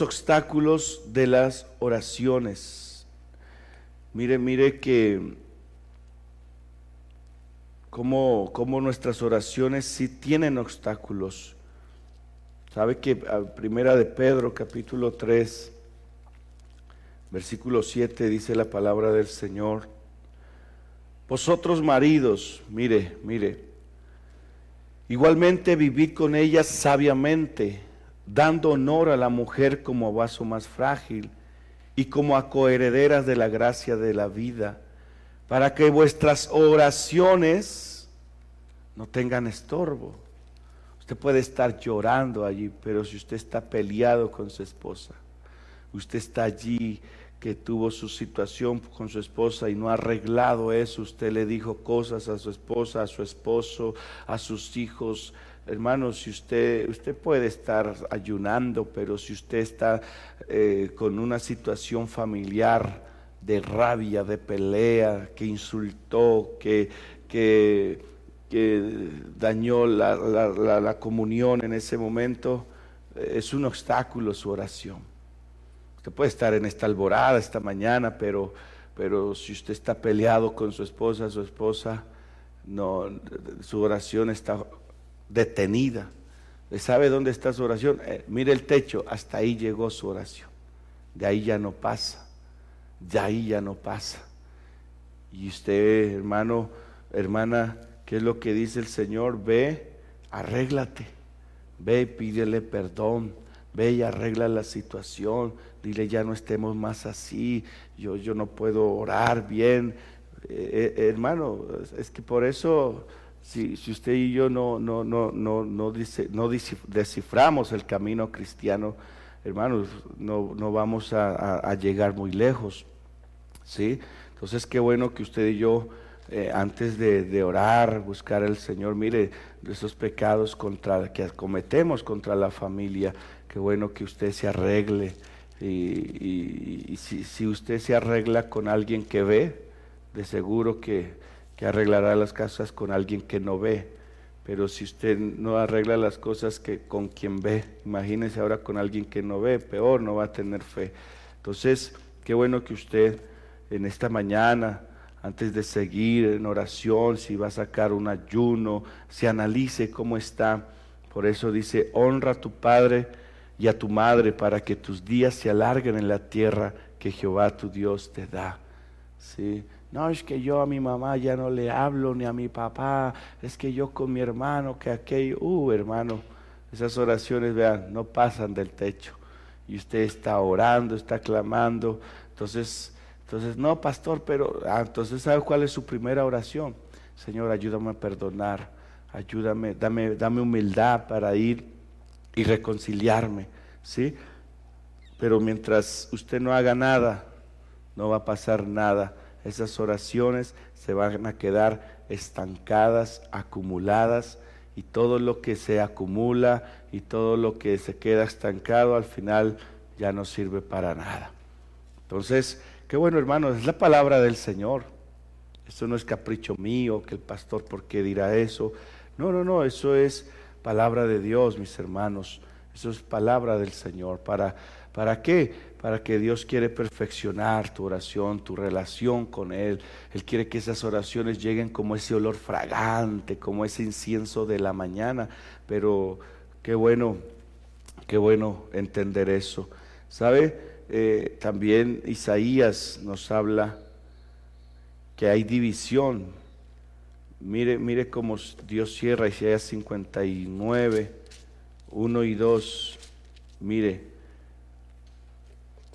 Obstáculos de las oraciones. Mire, mire que cómo, cómo nuestras oraciones sí tienen obstáculos. Sabe que a primera de Pedro, capítulo 3, versículo 7, dice la palabra del Señor. Vosotros maridos, mire, mire, igualmente vivid con ellas sabiamente dando honor a la mujer como vaso más frágil y como a coherederas de la gracia de la vida, para que vuestras oraciones no tengan estorbo. Usted puede estar llorando allí, pero si usted está peleado con su esposa, usted está allí que tuvo su situación con su esposa y no ha arreglado eso, usted le dijo cosas a su esposa, a su esposo, a sus hijos, Hermano, si usted, usted puede estar ayunando, pero si usted está eh, con una situación familiar de rabia, de pelea, que insultó, que, que, dañó la, la, comunión en ese momento, eh, es un obstáculo su oración. Usted puede estar en esta alborada esta mañana, pero, pero si usted está peleado con su esposa, su esposa, no, su oración está detenida. ¿Sabe dónde está su oración? Eh, mire el techo, hasta ahí llegó su oración. De ahí ya no pasa. De ahí ya no pasa. Y usted, hermano, hermana, ¿qué es lo que dice el Señor? Ve, arréglate. Ve y pídele perdón. Ve y arregla la situación. Dile, ya no estemos más así. Yo, yo no puedo orar bien. Eh, eh, hermano, es que por eso si, si usted y yo no, no, no, no, no, dice, no desciframos el camino cristiano, hermanos, no, no vamos a, llegar muy lejos. ¿sí? Entonces, qué bueno que usted y yo, eh, antes de, orar, buscar al Señor, mire, de esos pecados contra, que cometemos contra la familia, qué bueno que usted se arregle. Y, si, si usted se arregla con alguien que ve, de seguro que que arreglará las cosas con alguien que no ve. Pero si usted no arregla las cosas que con quien ve, imagínese ahora con alguien que no ve, peor, no va a tener fe. Entonces, qué bueno que usted en esta mañana, antes de seguir en oración, si va a sacar un ayuno, se analice cómo está. Por eso dice, honra a tu padre y a tu madre para que tus días se alarguen en la tierra que Jehová tu Dios te da. ¿Sí? No, es que yo a mi mamá ya no le hablo ni a mi papá, es que yo con mi hermano, que aquello, uh, hermano, esas oraciones, vean, no pasan del techo. Y usted está orando, está clamando. Entonces, entonces, no, pastor, pero ah, entonces, ¿sabe cuál es su primera oración? Señor, ayúdame a perdonar, ayúdame, dame, dame humildad para ir y reconciliarme, ¿sí? Pero mientras usted no haga nada, no va a pasar nada esas oraciones se van a quedar estancadas, acumuladas, y todo lo que se acumula y todo lo que se queda estancado al final ya no sirve para nada. Entonces, qué bueno hermano, es la palabra del Señor. Eso no es capricho mío, que el pastor, ¿por qué dirá eso? No, no, no, eso es palabra de Dios, mis hermanos. Eso es palabra del Señor. ¿Para, para qué? para que Dios quiere perfeccionar tu oración, tu relación con Él. Él quiere que esas oraciones lleguen como ese olor fragante, como ese incienso de la mañana. Pero qué bueno, qué bueno entender eso. ¿Sabe? Eh, también Isaías nos habla que hay división. Mire, mire cómo Dios cierra Isaías 59, 1 y 2. Mire,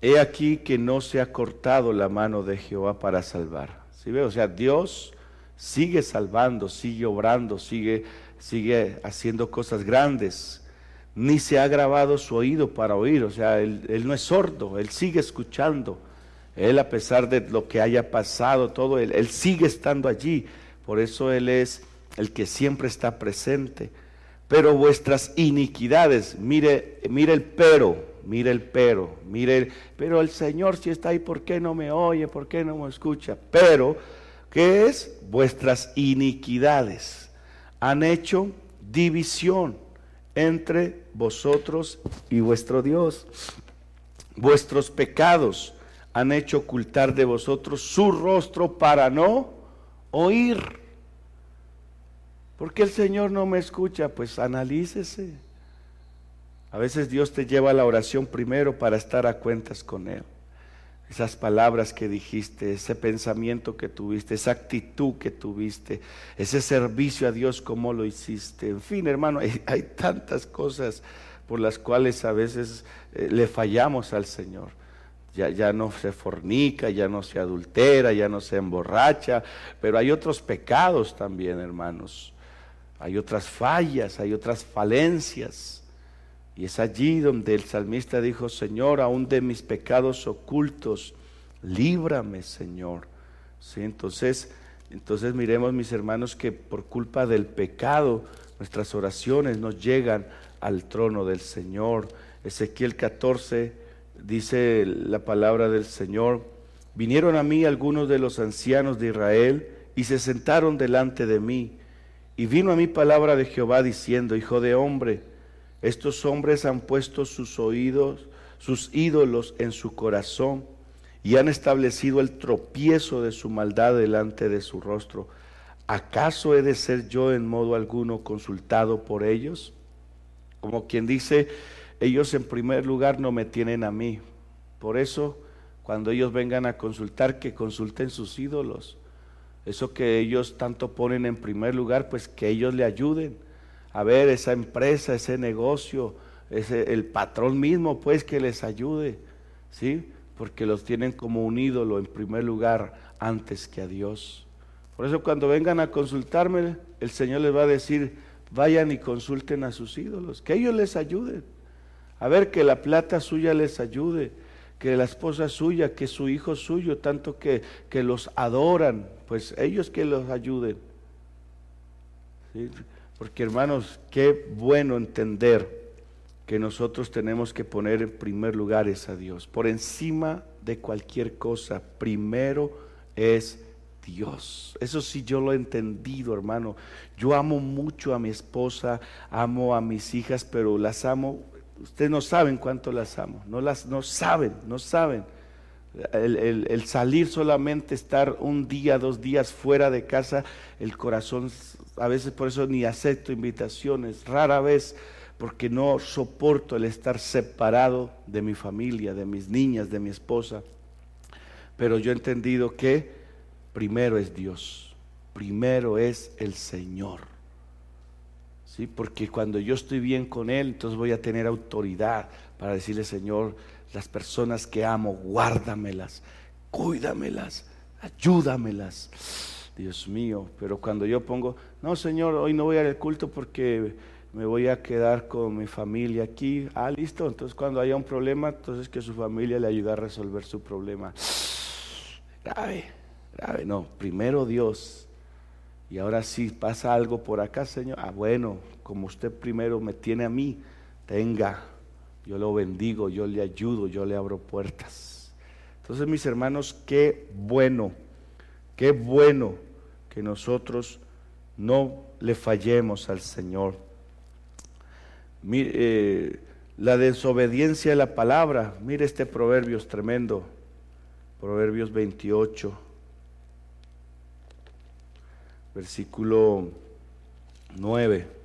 He aquí que no se ha cortado la mano de Jehová para salvar. ¿Sí ve? O sea, Dios sigue salvando, sigue obrando, sigue, sigue haciendo cosas grandes. Ni se ha grabado su oído para oír. O sea, él, no es sordo, Él sigue escuchando. Él, a pesar de lo que haya pasado, todo, él, él sigue estando allí. Por eso Él es el que siempre está presente. Pero vuestras iniquidades, mire, mire el pero, mire el pero, mire el, pero el Señor si está ahí, ¿por qué no me oye? ¿Por qué no me escucha? Pero, ¿qué es? Vuestras iniquidades han hecho división entre vosotros y vuestro Dios. Vuestros pecados han hecho ocultar de vosotros su rostro para no oír. ¿Por qué el Señor no me escucha? Pues analícese. A veces Dios te lleva a la oración primero para estar a cuentas con Él esas palabras que dijiste, ese pensamiento que tuviste, esa actitud que tuviste, ese servicio a Dios como lo hiciste. En fin, hermano, hay, tantas cosas por las cuales a veces eh, le fallamos al Señor. Ya, ya no se fornica, ya no se adultera, ya no se emborracha, pero hay otros pecados también, hermanos. Hay otras fallas, hay otras falencias. Y es allí donde el salmista dijo, Señor, aún de mis pecados ocultos, líbrame, Señor. ¿Sí? Entonces, entonces miremos, mis hermanos, que por culpa del pecado, nuestras oraciones no llegan al trono del Señor. Ezequiel 14 dice la palabra del Señor, vinieron a mí algunos de los ancianos de Israel y se sentaron delante de mí. Y vino a mí palabra de Jehová diciendo, Hijo de hombre, estos hombres han puesto sus oídos, sus ídolos en su corazón y han establecido el tropiezo de su maldad delante de su rostro. ¿Acaso he de ser yo en modo alguno consultado por ellos? Como quien dice, ellos en primer lugar no me tienen a mí. Por eso, cuando ellos vengan a consultar, que consulten sus ídolos. Eso que ellos tanto ponen en primer lugar, pues que ellos le ayuden a ver esa empresa, ese negocio, ese, el patrón mismo, pues que les ayude, ¿sí? Porque los tienen como un ídolo en primer lugar antes que a Dios. Por eso cuando vengan a consultarme, el Señor les va a decir, vayan y consulten a sus ídolos, que ellos les ayuden. A ver, que la plata suya les ayude, que la esposa suya, que su hijo suyo, tanto que, que los adoran, pues ellos que los ayuden. ¿Sí? Porque hermanos, qué bueno entender que nosotros tenemos que poner en primer lugar es a Dios. Por encima de cualquier cosa, primero es Dios. Eso sí yo lo he entendido, hermano. Yo amo mucho a mi esposa, amo a mis hijas, pero las amo. Ustedes no saben cuánto las amo. No las no saben, no saben. El, salir solamente, estar un día, dos días fuera de casa, el corazón, a veces por eso ni acepto invitaciones, rara vez, porque no soporto el estar separado de mi familia, de mis niñas, de mi esposa. Pero yo he entendido que primero es Dios, primero es el Señor. ¿Sí? Porque cuando yo estoy bien con Él, entonces voy a tener autoridad para decirle, Señor, las personas que amo, guárdamelas, cuídamelas, ayúdamelas. Dios mío, pero cuando yo pongo, no Señor, hoy no voy al culto porque me voy a quedar con mi familia aquí. Ah, listo, entonces cuando haya un problema, entonces que su familia le ayude a resolver su problema. Grave, grave, no, primero Dios. Y ahora sí pasa algo por acá, Señor. Ah, bueno, como usted primero me tiene a mí, tenga yo lo bendigo, yo le ayudo, yo le abro puertas. Entonces, mis hermanos, qué bueno, qué bueno que nosotros no le fallemos al Señor. Eh, la desobediencia de la palabra, mire este proverbio es tremendo, Proverbios 28, versículo 9.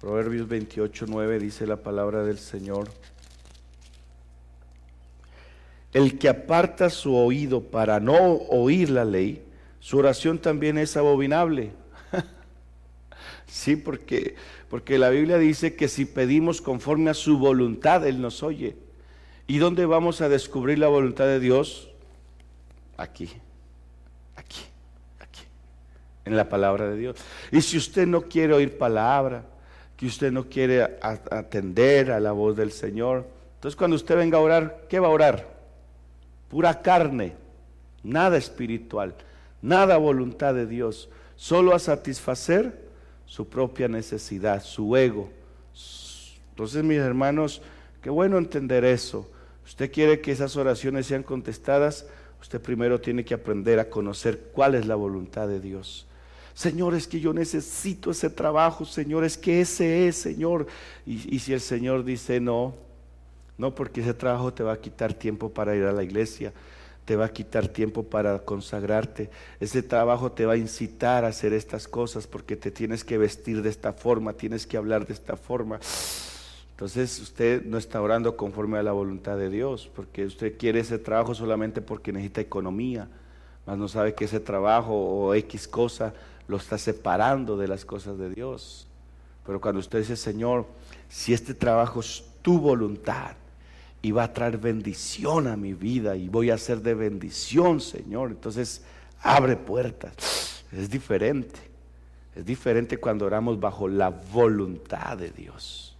Proverbios 28, 9 dice la palabra del Señor. El que aparta su oído para no oír la ley, su oración también es abominable. sí, porque, porque la Biblia dice que si pedimos conforme a su voluntad, Él nos oye. ¿Y dónde vamos a descubrir la voluntad de Dios? Aquí, aquí, aquí, en la palabra de Dios. Y si usted no quiere oír palabra, que usted no quiere atender a la voz del Señor. Entonces cuando usted venga a orar, ¿qué va a orar? Pura carne, nada espiritual, nada voluntad de Dios, solo a satisfacer su propia necesidad, su ego. Entonces mis hermanos, qué bueno entender eso. Usted quiere que esas oraciones sean contestadas, usted primero tiene que aprender a conocer cuál es la voluntad de Dios. Señor, es que yo necesito ese trabajo, Señor, es que ese es, Señor. Y, y si el Señor dice no, no porque ese trabajo te va a quitar tiempo para ir a la iglesia, te va a quitar tiempo para consagrarte. Ese trabajo te va a incitar a hacer estas cosas porque te tienes que vestir de esta forma, tienes que hablar de esta forma. Entonces usted no está orando conforme a la voluntad de Dios, porque usted quiere ese trabajo solamente porque necesita economía, mas no sabe que ese trabajo o X cosa lo está separando de las cosas de Dios. Pero cuando usted dice, Señor, si este trabajo es tu voluntad, y va a traer bendición a mi vida y voy a ser de bendición, Señor. Entonces, abre puertas. Es diferente. Es diferente cuando oramos bajo la voluntad de Dios.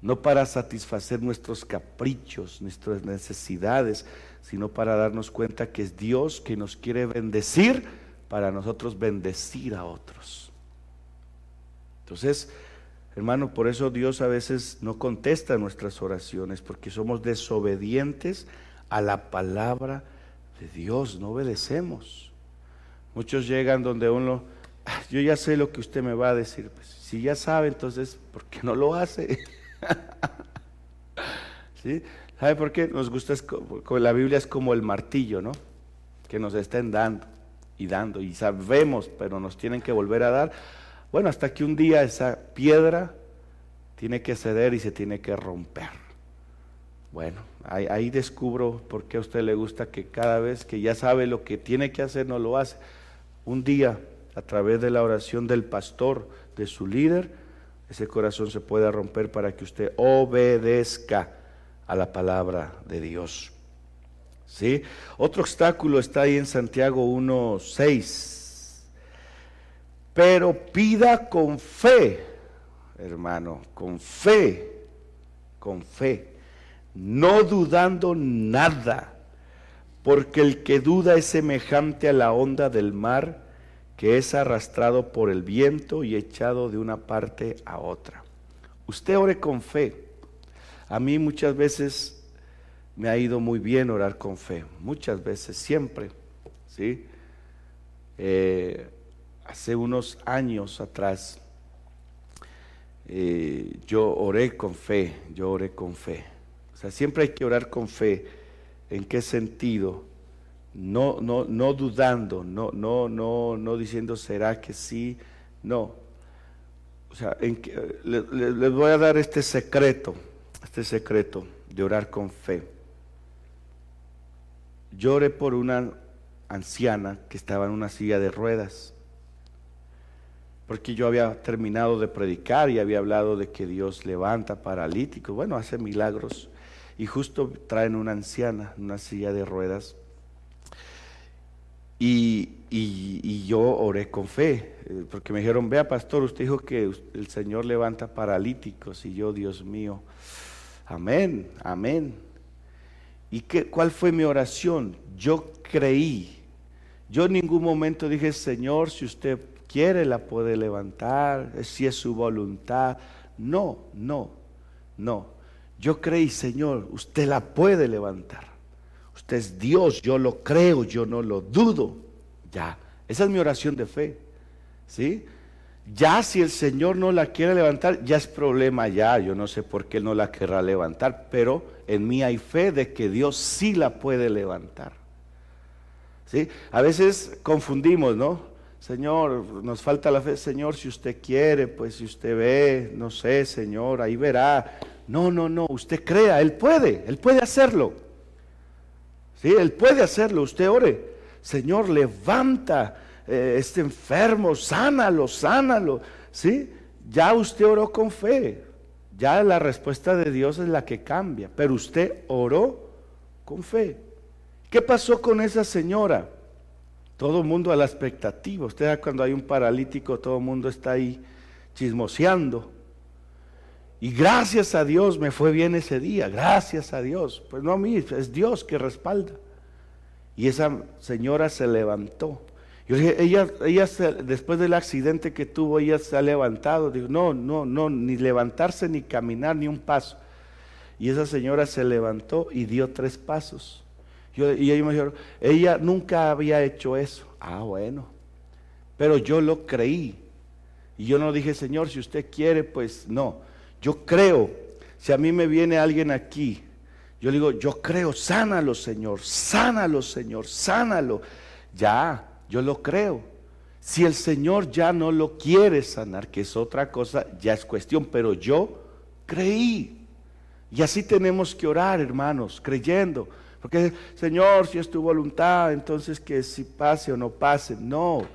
No para satisfacer nuestros caprichos, nuestras necesidades, sino para darnos cuenta que es Dios que nos quiere bendecir para nosotros bendecir a otros. Entonces, Hermano, por eso Dios a veces no contesta nuestras oraciones, porque somos desobedientes a la palabra de Dios, no obedecemos. Muchos llegan donde uno, ah, yo ya sé lo que usted me va a decir. Pues, si ya sabe, entonces, ¿por qué no lo hace? ¿Sí? ¿Sabe por qué? Nos gusta, la Biblia es como el martillo, ¿no? Que nos estén dando y dando, y sabemos, pero nos tienen que volver a dar bueno, hasta que un día esa piedra tiene que ceder y se tiene que romper. Bueno, ahí, descubro por qué a usted le gusta que cada vez que ya sabe lo que tiene que hacer, no lo hace. Un día, a través de la oración del pastor, de su líder, ese corazón se puede romper para que usted obedezca a la palabra de Dios. ¿Sí? Otro obstáculo está ahí en Santiago 1.6 pero pida con fe, hermano, con fe, con fe, no dudando nada, porque el que duda es semejante a la onda del mar que es arrastrado por el viento y echado de una parte a otra. Usted ore con fe. A mí muchas veces me ha ido muy bien orar con fe, muchas veces, siempre, ¿sí? Eh, hace unos años atrás, eh, yo oré con fe, yo oré con fe. O sea, siempre hay que orar con fe. ¿En qué sentido? No, no, no dudando, no, no, no, no diciendo será que sí, no. O sea, les voy a dar este secreto, este secreto de orar con fe. Yo oré por una anciana que estaba en una silla de ruedas porque yo había terminado de predicar y había hablado de que Dios levanta paralíticos, bueno, hace milagros, y justo traen una anciana, una silla de ruedas, y, yo oré con fe, eh, porque me dijeron, vea pastor, usted dijo que el Señor levanta paralíticos, y yo, Dios mío, amén, amén. ¿Y qué, cuál fue mi oración? Yo creí. Yo en ningún momento dije, Señor, si usted quiere la puede levantar, si es su voluntad. No, no, no. Yo creí, Señor, usted la puede levantar. Usted es Dios, yo lo creo, yo no lo dudo. Ya, esa es mi oración de fe. ¿Sí? Ya si el Señor no la quiere levantar, ya es problema ya. Yo no sé por qué no la querrá levantar, pero en mí hay fe de que Dios sí la puede levantar. ¿Sí? A veces confundimos, ¿no? Señor, nos falta la fe, Señor, si usted quiere, pues si usted ve, no sé, Señor, ahí verá. No, no, no, usted crea, Él puede, Él puede hacerlo. Sí, Él puede hacerlo, usted ore. Señor, levanta eh, este enfermo, sánalo, sánalo. Sí, ya usted oró con fe. Ya la respuesta de Dios es la que cambia, pero usted oró con fe. ¿Qué pasó con esa señora? Todo el mundo a la expectativa. Usted cuando hay un paralítico, todo el mundo está ahí chismoseando. Y gracias a Dios me fue bien ese día, gracias a Dios. Pues no a mí, es Dios que respalda. Y esa señora se levantó. Yo dije, ella, ella después del accidente que tuvo, ella se ha levantado. Digo, no, no, no, ni levantarse, ni caminar, ni un paso. Y esa señora se levantó y dio tres pasos y ellos me dijeron, ella nunca había hecho eso. Ah, bueno. pero yo lo creí. Y yo no dije, Señor, si usted quiere, pues no. Yo creo. Si a mí me viene alguien aquí, yo le digo, yo creo, sánalo, Señor, sánalo, Señor, sánalo. Ya, yo lo creo. Si el Señor ya no lo quiere sanar, que es otra cosa, ya es cuestión, pero yo creí. Y así tenemos que orar, hermanos, creyendo. Porque, Señor, si es tu voluntad, entonces que si pase o no pase. No,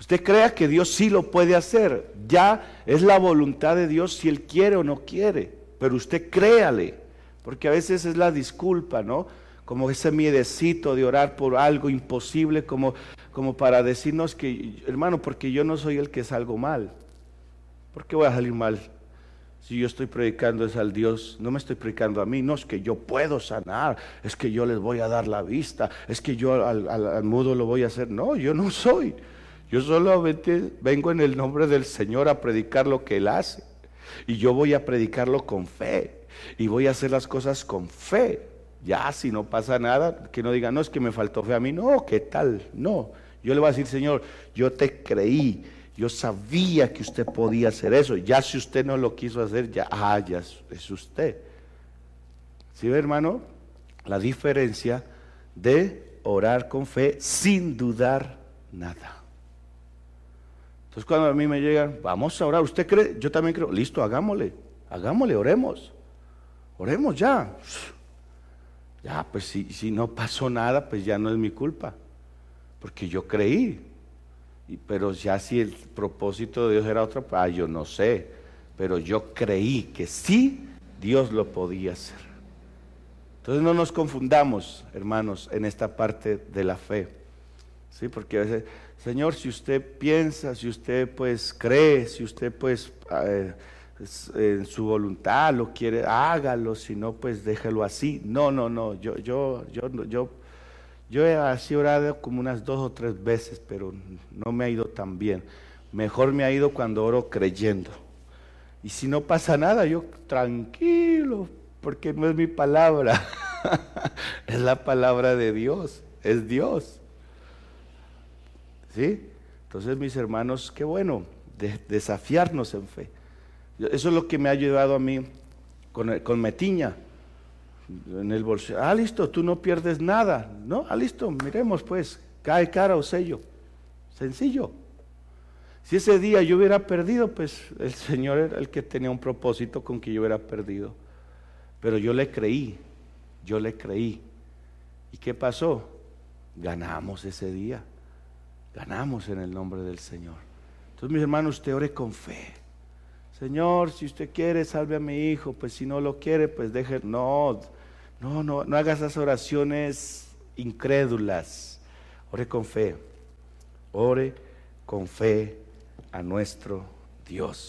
Usted crea que Dios sí lo puede hacer. Ya es la voluntad de Dios si Él quiere o no quiere. Pero usted créale. Porque a veces es la disculpa, ¿no? Como ese miedecito de orar por algo imposible, como, como para decirnos que, hermano, porque yo no soy el que salgo mal. ¿Por qué voy a salir mal? Si yo estoy predicando es al Dios, no me estoy predicando a mí, no es que yo puedo sanar, es que yo les voy a dar la vista, es que yo al, al mudo lo voy a hacer. No, yo no soy. Yo solamente vengo en el nombre del Señor a predicar lo que Él hace. Y yo voy a predicarlo con fe. Y voy a hacer las cosas con fe. Ya, si no pasa nada, que no diga, no, es que me faltó fe a mí. No, ¿qué tal? No. Yo le voy a decir, Señor, yo te creí. Yo sabía que usted podía hacer eso. Ya si usted no lo quiso hacer, ya, ah, ya es usted. ¿Sí ve, hermano? La diferencia de orar con fe sin dudar nada. Entonces cuando a mí me llegan, vamos a orar, ¿usted cree? Yo también creo, listo, hagámosle, hagámosle, oremos, oremos ya. Ya, pues si, si no pasó nada, pues ya no es mi culpa, porque yo creí. Pero ya si el propósito de Dios era otro, ah, yo no sé, pero yo creí que sí Dios lo podía hacer. Entonces no nos confundamos, hermanos, en esta parte de la fe. Sí, porque a veces Señor, si usted piensa, si usted pues cree, si usted pues eh, en su voluntad lo quiere, hágalo, si no pues déjelo así. No, no, no, yo, yo, yo, yo, yo he así orado como unas dos o tres veces, pero no me ha ido tan bien. Mejor me ha ido cuando oro creyendo. Y si no pasa nada, yo tranquilo, porque no es mi palabra, es la palabra de Dios, es Dios. ¿Sí? Entonces, mis hermanos, qué bueno desafiarnos en fe. Eso es lo que me ha ayudado a mí con, con Metiña en el bolsillo. Ah, listo, tú no pierdes nada. No, ah, listo, miremos pues, cae cara o sello. Sencillo. Si ese día yo hubiera perdido, pues el Señor era el que tenía un propósito con que yo hubiera perdido. Pero yo le creí, yo le creí. ¿Y qué pasó? Ganamos ese día ganamos en el nombre del Señor. Entonces, mis hermanos, usted ore con fe. Señor, si usted quiere, salve a mi hijo. Pues si no lo quiere, pues deje. No, no, no, no haga esas oraciones incrédulas. Ore con fe. Ore con fe a nuestro Dios.